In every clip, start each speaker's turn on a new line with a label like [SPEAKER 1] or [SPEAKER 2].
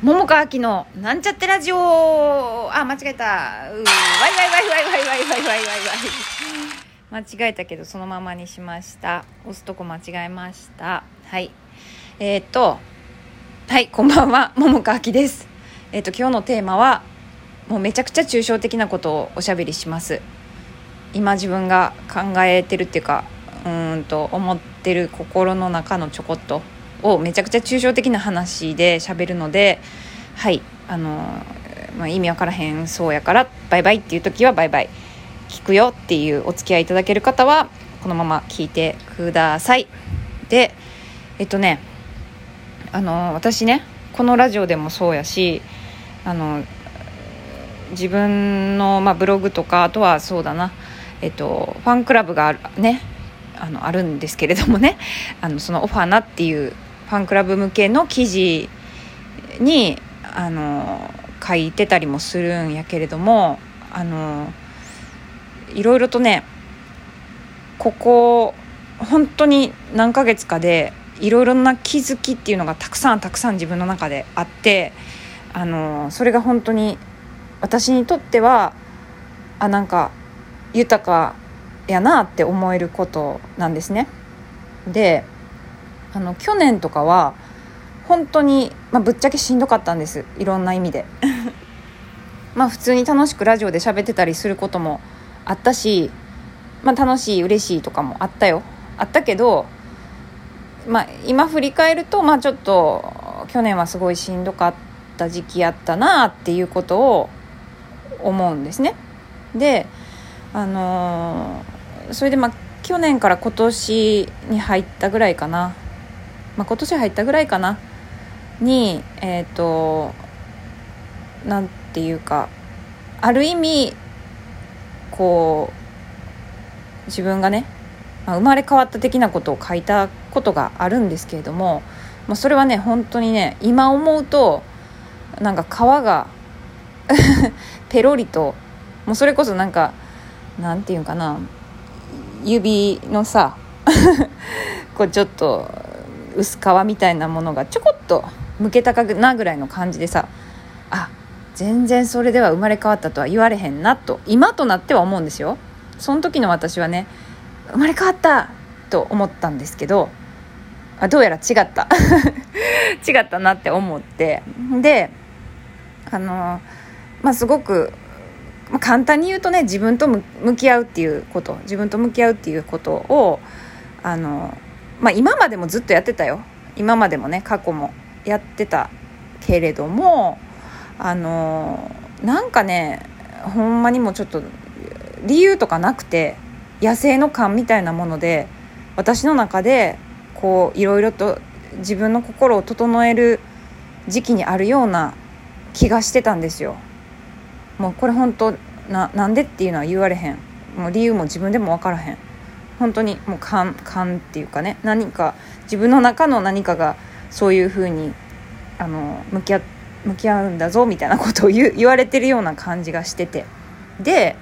[SPEAKER 1] 桃川明のなんちゃってラジオ。あ間違えた。うわいわいわいわいわいわいわいわいわいわい。間違えたけどそのままにしました。押すとこ間違えました。はい。えー、っとはいこんばんは。桃川明です。えー、っと今日のテーマはもうめちゃくちゃ抽象的なことをおしゃべりします。今自分が考えてるっていうかうんと思ってる心の中のちょこっと。をめちゃくちゃ抽象的な話で喋るのではいあの、まあ、意味わからへんそうやからバイバイっていう時はバイバイ。聞くよっていうお付き合いいただける方はこのまま聞いてください。でえっとねあの私ねこのラジオでもそうやしあの自分の、まあ、ブログとかあとはそうだなえっとファンクラブがあるねあのあるんですけれどもねあのそのオファーなっていうファンクラブ向けの記事にあの書いてたりもするんやけれどもあのいろいろとねここ本当に何ヶ月かでいろいろな気づきっていうのがたくさんたくさん自分の中であってあのそれが本当に私にとってはあなんか豊かやなって思えることなんですね。であの去年とかは本当に、まあ、ぶっちゃけしんどかったんです。いろんな意味で。まあ普通に楽しくラジオで喋ってたりすることもあったし、まあ、楽しい嬉しいとかもあったよ。あったけど、まあ、今振り返ると、まあ、ちょっと去年はすごいしんどかった時期やったなっていうことを思うんですね。であのー、それでまあ去年から今年に入ったぐらいかなまあ、今年入ったぐらいかな。にえっ、ー、となんていうかある意味こう自分がね、まあ、生まれ変わった的なことを書いたことがあるんですけれども、まあ、それはね本当にね今思うとなんか皮が ペロリともうそれこそなんかなんていうかな指のさ こうちょっと薄皮みたいなものがちょこっとむけたかなぐらいの感じでさあ全然それでは生まれ変わったとは言われへんなと今となっては思うんですよ。その時の私はね生まれ変わったと思ったんですけどあどうやら違った。違ったなって思って。であのまあすごく、まあ、簡単に言うとね自分と向き合うっていうこと自分と向き合うっていうことをあのまあ、今までもずっとやってたよ。今までもね過去もやってたけれどもあのなんかねほんまにもうちょっと理由とかなくて野生の感みたいなもので私の中でこういろいろと自分の心を整える時期にあるような気がしてたんですよ。もうこれ本当ななんでっていうのは言われへん。もう理由も自分でも分からへん。本当にもう勘勘っていうかね何か自分の中の何かがそういうふうにあの向き合向き合うんだぞみたいなことを言われてるような感じがしてて。で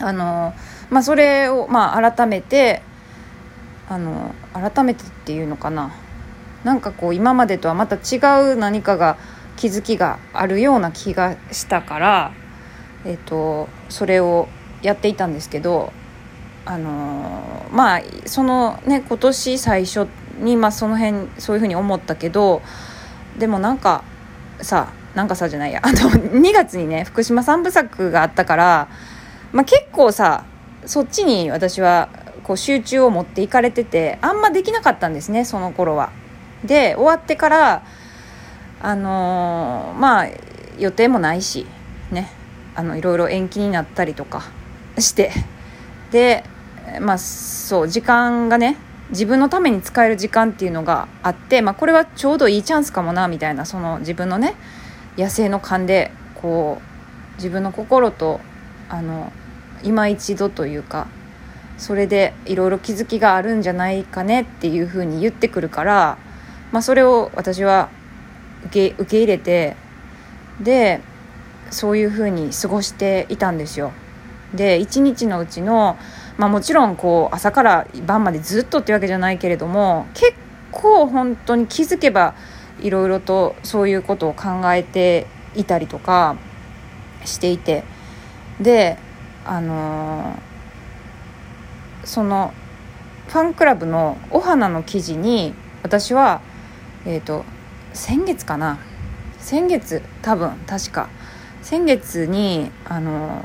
[SPEAKER 1] あの、まあ、それを、まあ、改めてあの改めてっていうのかな。なんかこう今までとはまた違う何かが気づきがあるような気がしたから、えーとそれをやっていたんですけどあの、まあそのね今年最初にまあその辺そういうふうに思ったけどでもなんかさなんかさじゃないや。あの2月にね福島三部作があったから、まあ、結構さそっちに私はこう集中を持っていかれててあんまできなかったんですねその頃は。で終わってからあのー、まあ予定もないしね。あのいろいろ延期になったりとかして。でまあそう時間がね自分のために使える時間っていうのがあって、まあ、これはちょうどいいチャンスかもなみたいなその自分のね野生の勘でこう自分の心とあの今一度というかそれでいろいろ気づきがあるんじゃないかねっていうふうに言ってくるから、まあ、それを私は受け受け入れてでそういうふうに過ごしていたんですよ。で一日のうちのまあ、もちろんこう朝から晩までずっとってわけじゃないけれども結構本当に気づけばいろいろとそういうことを考えていたりとかしていてであのー、そのファンクラブのお花の記事に私はえっ、ー、と先月かな？先月多分確か。先月にあの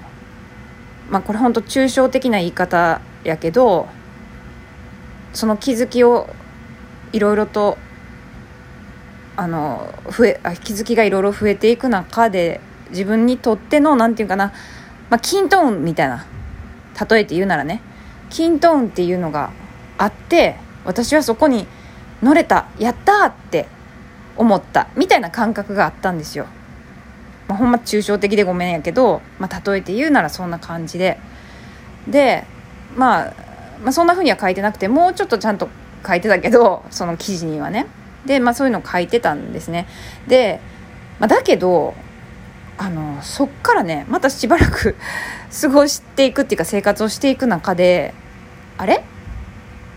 [SPEAKER 1] まあこれ本当抽象的な言い方やけどその気づきをいろいろとあの増えあ気づきがいろいろ増えていく中で自分にとっての何て言うかな、まあ、キントーンみたいな例えて言うならねキントーンっていうのがあって私はそこに乗れたやったって思ったみたいな感覚があったんですよ。まあ、ほんま抽象的でごめんやけど、まあ、例えて言うならそんな感じで。で、まあ、まあそんなふうには書いてなくてもうちょっとちゃんと書いてたけど その記事にはね。で、まあ、そういうのを書いてたんですね。で、まあ、だけどあのそっからねまたしばらく 過ごしていくっていうか生活をしていく中であれ？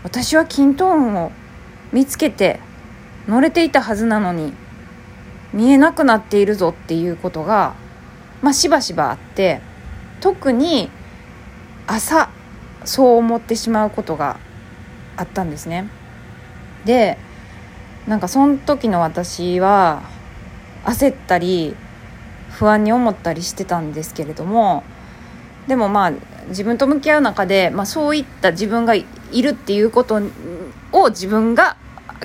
[SPEAKER 1] 私はキントーンを見つけて乗れていたはずなのに見えなくなっているぞっていうことが、まあ、しばしばあって特に朝そう思ってしまうことがあったんですね。でなんかその時の私は焦ったり不安に思ったりしてたんですけれどもでもまあ自分と向き合う中で、まあ、そういった自分がいるっていうことを自分が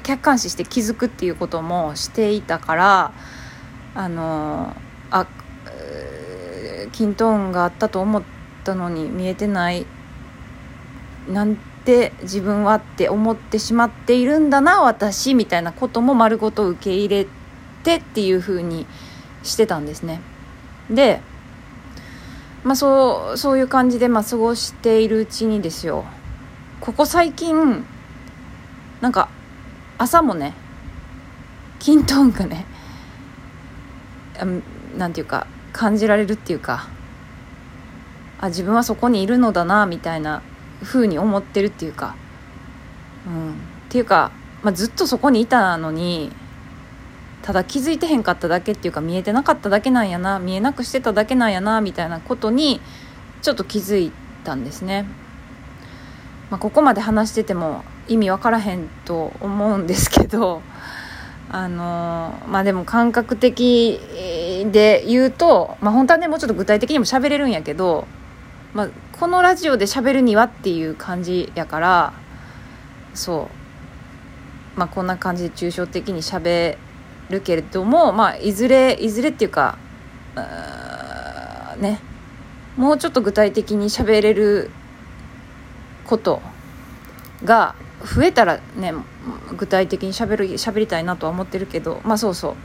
[SPEAKER 1] 客観視して気づくっていうこともしていたからあのあ均等音があったと思ったのに見えてないなんて自分はって思ってしまっているんだな私みたいなことも丸ごと受け入れてっていう風にしてたんですね。でまあそうそういう感じでまあ過ごしているうちにですよここ最近なんか朝もねキントーンがねなんていうか感じられるっていうかあ自分はそこにいるのだなみたいな風に思ってるっていうか、うん、っていうか、まあ、ずっとそこにいたのにただ気づいてへんかっただけっていうか見えてなかっただけなんやな見えなくしてただけなんやなみたいなことにちょっと気づいたんですね。まあ、ここまで話してても意味分からへんと思うんですけど あのまあでも感覚的で言うと、まあ、本当はねもうちょっと具体的にも喋れるんやけどまあ、このラジオで喋るにはっていう感じやからそう。まあこんな感じで抽象的に喋るけれどもまあいずれいずれっていうかうね。もうちょっと具体的に喋れることが増えたらね具体的に喋る喋りたいなとは思ってるけどまあそうそ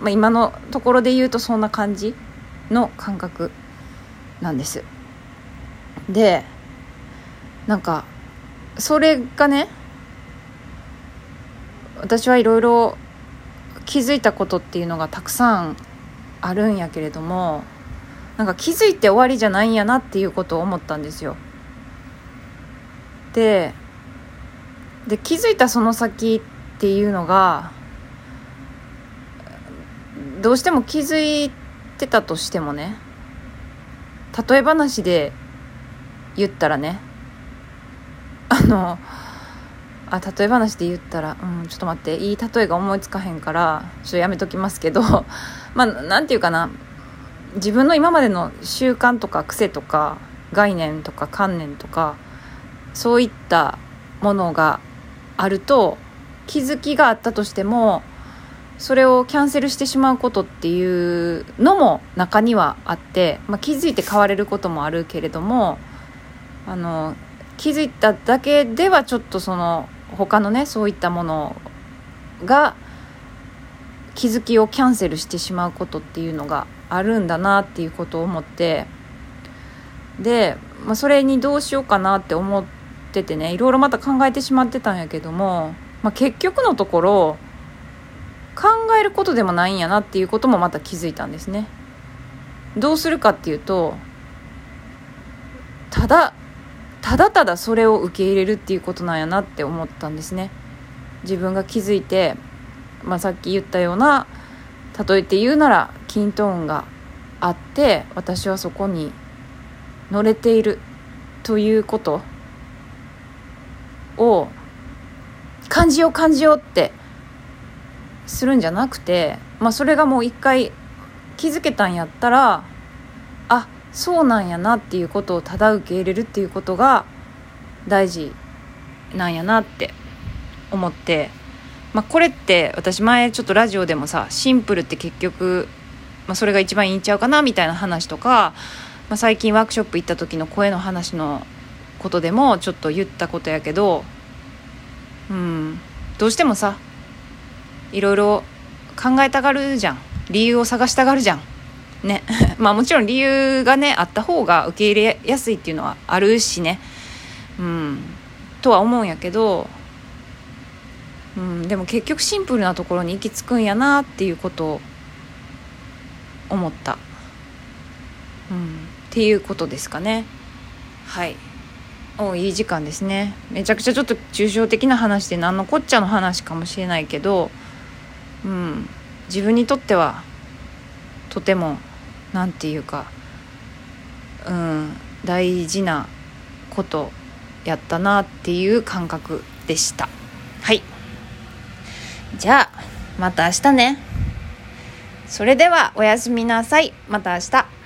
[SPEAKER 1] う、まあ、今のところで言うとそんな感じの感覚なんです。でなんかそれがね私はいろいろ気づいたことっていうのがたくさんあるんやけれどもなんか気づいて終わりじゃないんやなっていうことを思ったんですよ。でで気づいたその先っていうのがどうしても気づいてたとしてもね例え話で言ったらねあのあ例え話で言ったら、うん、ちょっと待っていい例えが思いつかへんからちょっとやめときますけど まあなんていうかな自分の今までの習慣とか癖とか概念とか観念とかそういったものがあると気づきがあったとしてもそれをキャンセルしてしまうことっていうのも中にはあって、まあ、気づいて変われることもあるけれどもあの気づいただけではちょっとその他のねそういったものが気づきをキャンセルしてしまうことっていうのがあるんだなっていうことを思ってで、まあ、それにどうしようかなって思ってっててねいろいろまた考えてしまってたんやけども、まあ、結局のところ考えることでもないんやなっていうこともまた気づいたんですね。どうするかっていうとただただただそれを受け入れるっていうことなんやなって思ったんですね自分が気づいてまあ、さっき言ったような例えて言うなら均等運があって私はそこに乗れているということを感じよう感じようってするんじゃなくて、まあ、それがもう一回気づけたんやったらあそうなんやなっていうことをただ受け入れるっていうことが大事なんやなって思って、まあ、これって私前ちょっとラジオでもさシンプルって結局、まあ、それが一番いいんちゃうかなみたいな話とか、まあ、最近ワークショップ行った時の声の話のことでもちょっと言ったことやけどうんどうしてもさいろいろ考えたがるじゃん。理由を探したがるじゃん。ね。まあもちろん理由がねあった方が受け入れやすいっていうのはあるしね。うん。とは思うんやけどうん、でも結局シンプルなところに行き着くんやなっていうことを思った、うん、っていうことですかね。はい。おいい時間ですね。めちゃくちゃちょっと抽象的な話で何のこっちゃの話かもしれないけど、うん、自分にとってはとても何て言うか、うん、大事なことやったなっていう感覚でした。はい。じゃあまた明日ね。それではおやすみなさい。また明日。